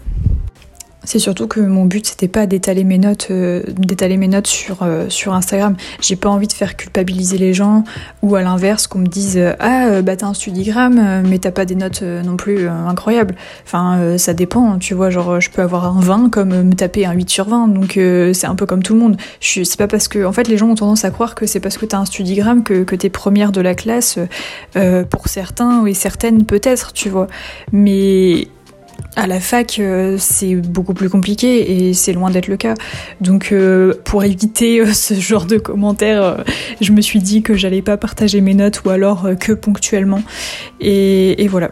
C'est surtout que mon but c'était pas d'étaler mes notes, euh, d'étaler mes notes sur euh, sur Instagram. J'ai pas envie de faire culpabiliser les gens ou à l'inverse qu'on me dise euh, ah bah t'as un studigramme mais t'as pas des notes non plus incroyables. Enfin ça dépend, tu vois genre je peux avoir un 20 comme me taper un 8 sur 20 donc c'est un peu comme tout le monde. Je c'est pas parce que en fait les gens ont tendance à croire que c'est parce que t'as un studigramme que que t'es première de la classe pour certains et certaines peut-être tu vois mais à la fac, euh, c'est beaucoup plus compliqué et c'est loin d'être le cas. Donc, euh, pour éviter euh, ce genre de commentaires, je me suis dit que j'allais pas partager mes notes ou alors que ponctuellement. Et, voilà.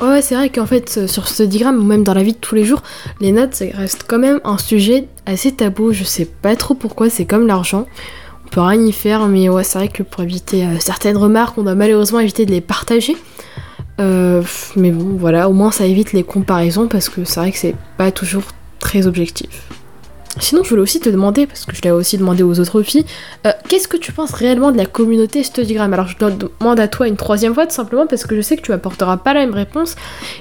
Ouais, c'est vrai qu'en fait, sur ce diagramme, ou même dans la vie de tous les jours, les notes, ça reste quand même un sujet assez tabou. Je sais pas trop pourquoi, c'est comme l'argent. On peut rien y faire, mais ouais, c'est vrai que pour éviter certaines remarques, on doit malheureusement éviter de les partager. Euh, mais bon, voilà, au moins ça évite les comparaisons parce que c'est vrai que c'est pas toujours très objectif. Sinon, je voulais aussi te demander, parce que je l'ai aussi demandé aux autres filles, euh, qu'est-ce que tu penses réellement de la communauté Studigram Alors, je demande à toi une troisième fois, tout simplement parce que je sais que tu apporteras pas la même réponse,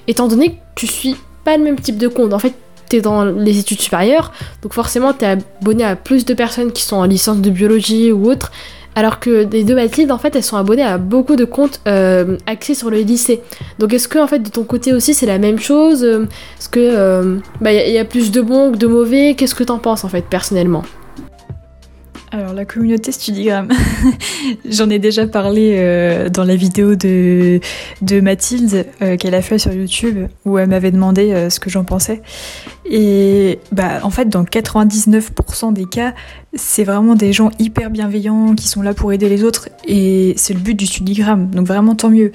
étant donné que tu suis pas le même type de compte. En fait, t'es dans les études supérieures, donc forcément, t'es abonné à plus de personnes qui sont en licence de biologie ou autre, alors que les deux Mathilde, en fait, elles sont abonnées à beaucoup de comptes euh, axés sur le lycée. Donc est-ce que, en fait, de ton côté aussi, c'est la même chose? Euh, Est-ce que euh, bah, y, a plus de bons que de mauvais? Qu'est-ce que t'en penses, en fait, personnellement? Alors la communauté Studigram, j'en ai déjà parlé euh, dans la vidéo de, de Mathilde euh, qu'elle a fait sur YouTube où elle m'avait demandé euh, ce que j'en pensais. Et bah en fait dans 99% des cas, c'est vraiment des gens hyper bienveillants qui sont là pour aider les autres et c'est le but du Studigram. Donc vraiment tant mieux.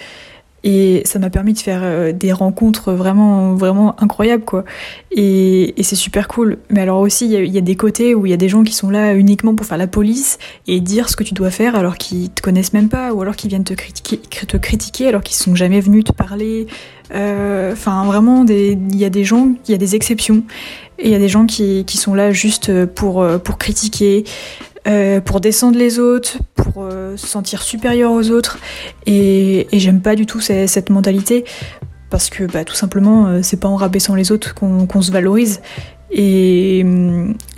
Et ça m'a permis de faire euh, des rencontres vraiment, vraiment incroyables, quoi. Et, c'est super cool. Mais alors aussi, il y, a des côtés où il y a des gens qui sont là uniquement pour faire la police et dire ce que tu dois faire alors qu'ils te connaissent même pas, ou alors qu'ils viennent te critiquer, te critiquer alors qu'ils sont jamais venus te parler. Euh, enfin, vraiment, il y a des gens, il y a des exceptions. Et il y a des gens qui, qui sont là juste pour, euh, pour critiquer, euh, pour descendre les autres, pour euh, se sentir supérieur aux autres. Et, j'aime pas du tout cette, mentalité parce que bah, tout simplement, euh, c'est pas en rabaissant les autres qu'on se valorise. Et,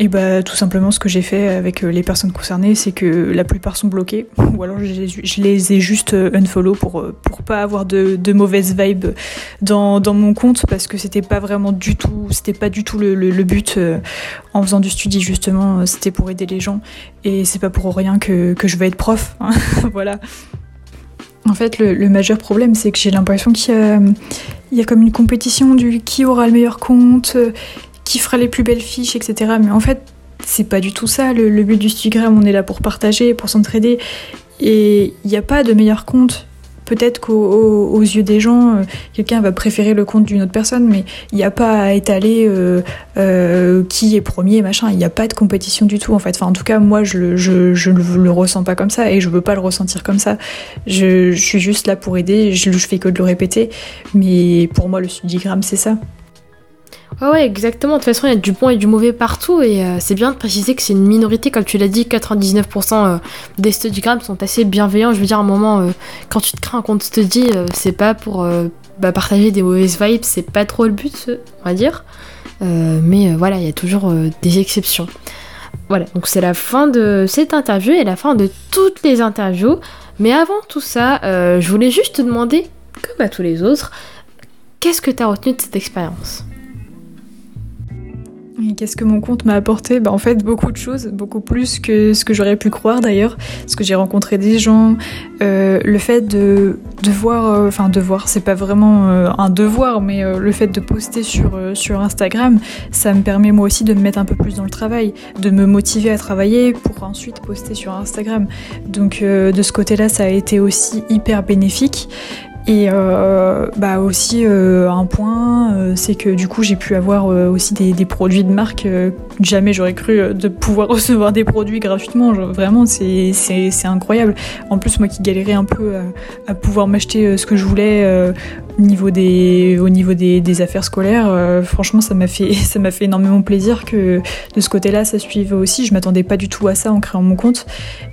bah, tout simplement, ce que j'ai fait avec les personnes concernées, c'est que la plupart sont bloquées, ou alors je, les ai juste unfollow pour, pour pas avoir de, de mauvaises vibes dans, dans, mon compte, parce que c'était pas vraiment du tout, c'était pas du tout le, le, but euh, en faisant du study, justement, c'était pour aider les gens, et c'est pas pour rien que, que je vais être prof, hein. voilà. En fait, le, le majeur problème, c'est que j'ai l'impression qu'il y y a comme une compétition du qui aura le meilleur compte, qui fera les plus belles fiches, etc. Mais en fait, c'est pas du tout ça. Le, but du Studigram, on est là pour partager, pour s'entraider. Et il n'y a pas de meilleur compte. Peut-être qu'aux yeux des gens, euh, quelqu'un va préférer le compte d'une autre personne, mais il n'y a pas à étaler euh, euh, qui est premier, machin. Il n'y a pas de compétition du tout, en fait. Enfin, en tout cas, moi, je, ne le ressens pas comme ça et je veux pas le ressentir comme ça. Je, suis juste là pour aider, je, je fais que de le répéter. Mais pour moi, le Studigram, c'est ça. Ouais, ouais, exactement. De toute façon, il y a du bon et du mauvais partout. Et euh, c'est bien de préciser que c'est une minorité, comme tu l'as dit, 99% euh, des studigrams sont assez bienveillants. Je veux dire, à un moment, euh, quand tu te crées un compte study, c'est pas pour bah, partager des mauvaises vibes, c'est pas trop le but, on va dire. mais voilà, il y a toujours des exceptions. Voilà, donc c'est la fin de cette interview et la fin de toutes les interviews. Mais avant tout ça, je voulais juste te demander, comme à tous les autres, qu'est-ce que tu as retenu de cette expérience? Qu'est-ce que mon compte m'a apporté bah, En fait, beaucoup de choses, beaucoup plus que ce que j'aurais pu croire d'ailleurs, parce que j'ai rencontré des gens. Euh, le fait de devoir, euh, enfin devoir, c'est pas vraiment euh, un devoir, mais le fait de poster sur, sur Instagram, ça me permet moi aussi de me mettre un peu plus dans le travail, de me motiver à travailler pour ensuite poster sur Instagram. Donc de ce côté-là, ça a été aussi hyper bénéfique. Et euh, bah aussi euh, un point, euh, c'est que du coup j'ai pu avoir aussi des, produits de marque. jamais j'aurais cru de pouvoir recevoir des produits gratuitement. vraiment c'est incroyable. En plus moi qui galérais un peu à, pouvoir m'acheter ce que je voulais au niveau des, au niveau des, affaires scolaires, franchement ça m'a fait, ça m'a fait énormément plaisir que de ce côté-là ça suive aussi. Je m'attendais pas du tout à ça en créant mon compte.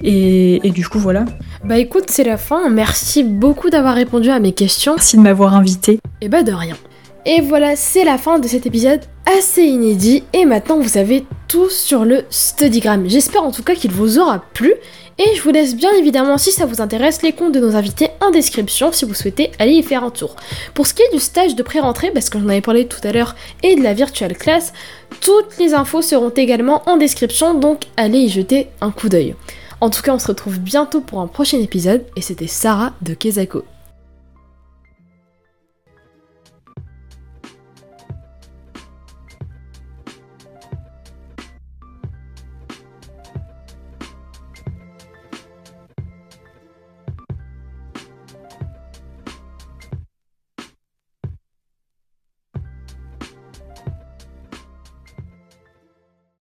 Et, et du coup voilà. Bah écoute c'est la fin. Merci beaucoup d'avoir répondu à mes questions. Merci de m'avoir invité. Et eh bah de rien. Et voilà, c'est la fin de cet épisode assez inédit. Et maintenant, vous savez tout sur le Studygram. J'espère en tout cas qu'il vous aura plu. Et je vous laisse bien évidemment, si ça vous intéresse, les comptes de nos invités en description si vous souhaitez aller y faire un tour. Pour ce qui est du stage de pré-rentrée, parce que j'en avais parlé tout à l'heure, et de la virtual class, toutes les infos seront également en description, donc allez y jeter un coup d'œil. En tout cas, on se retrouve bientôt pour un prochain épisode, et c'était Sarah de Kezako.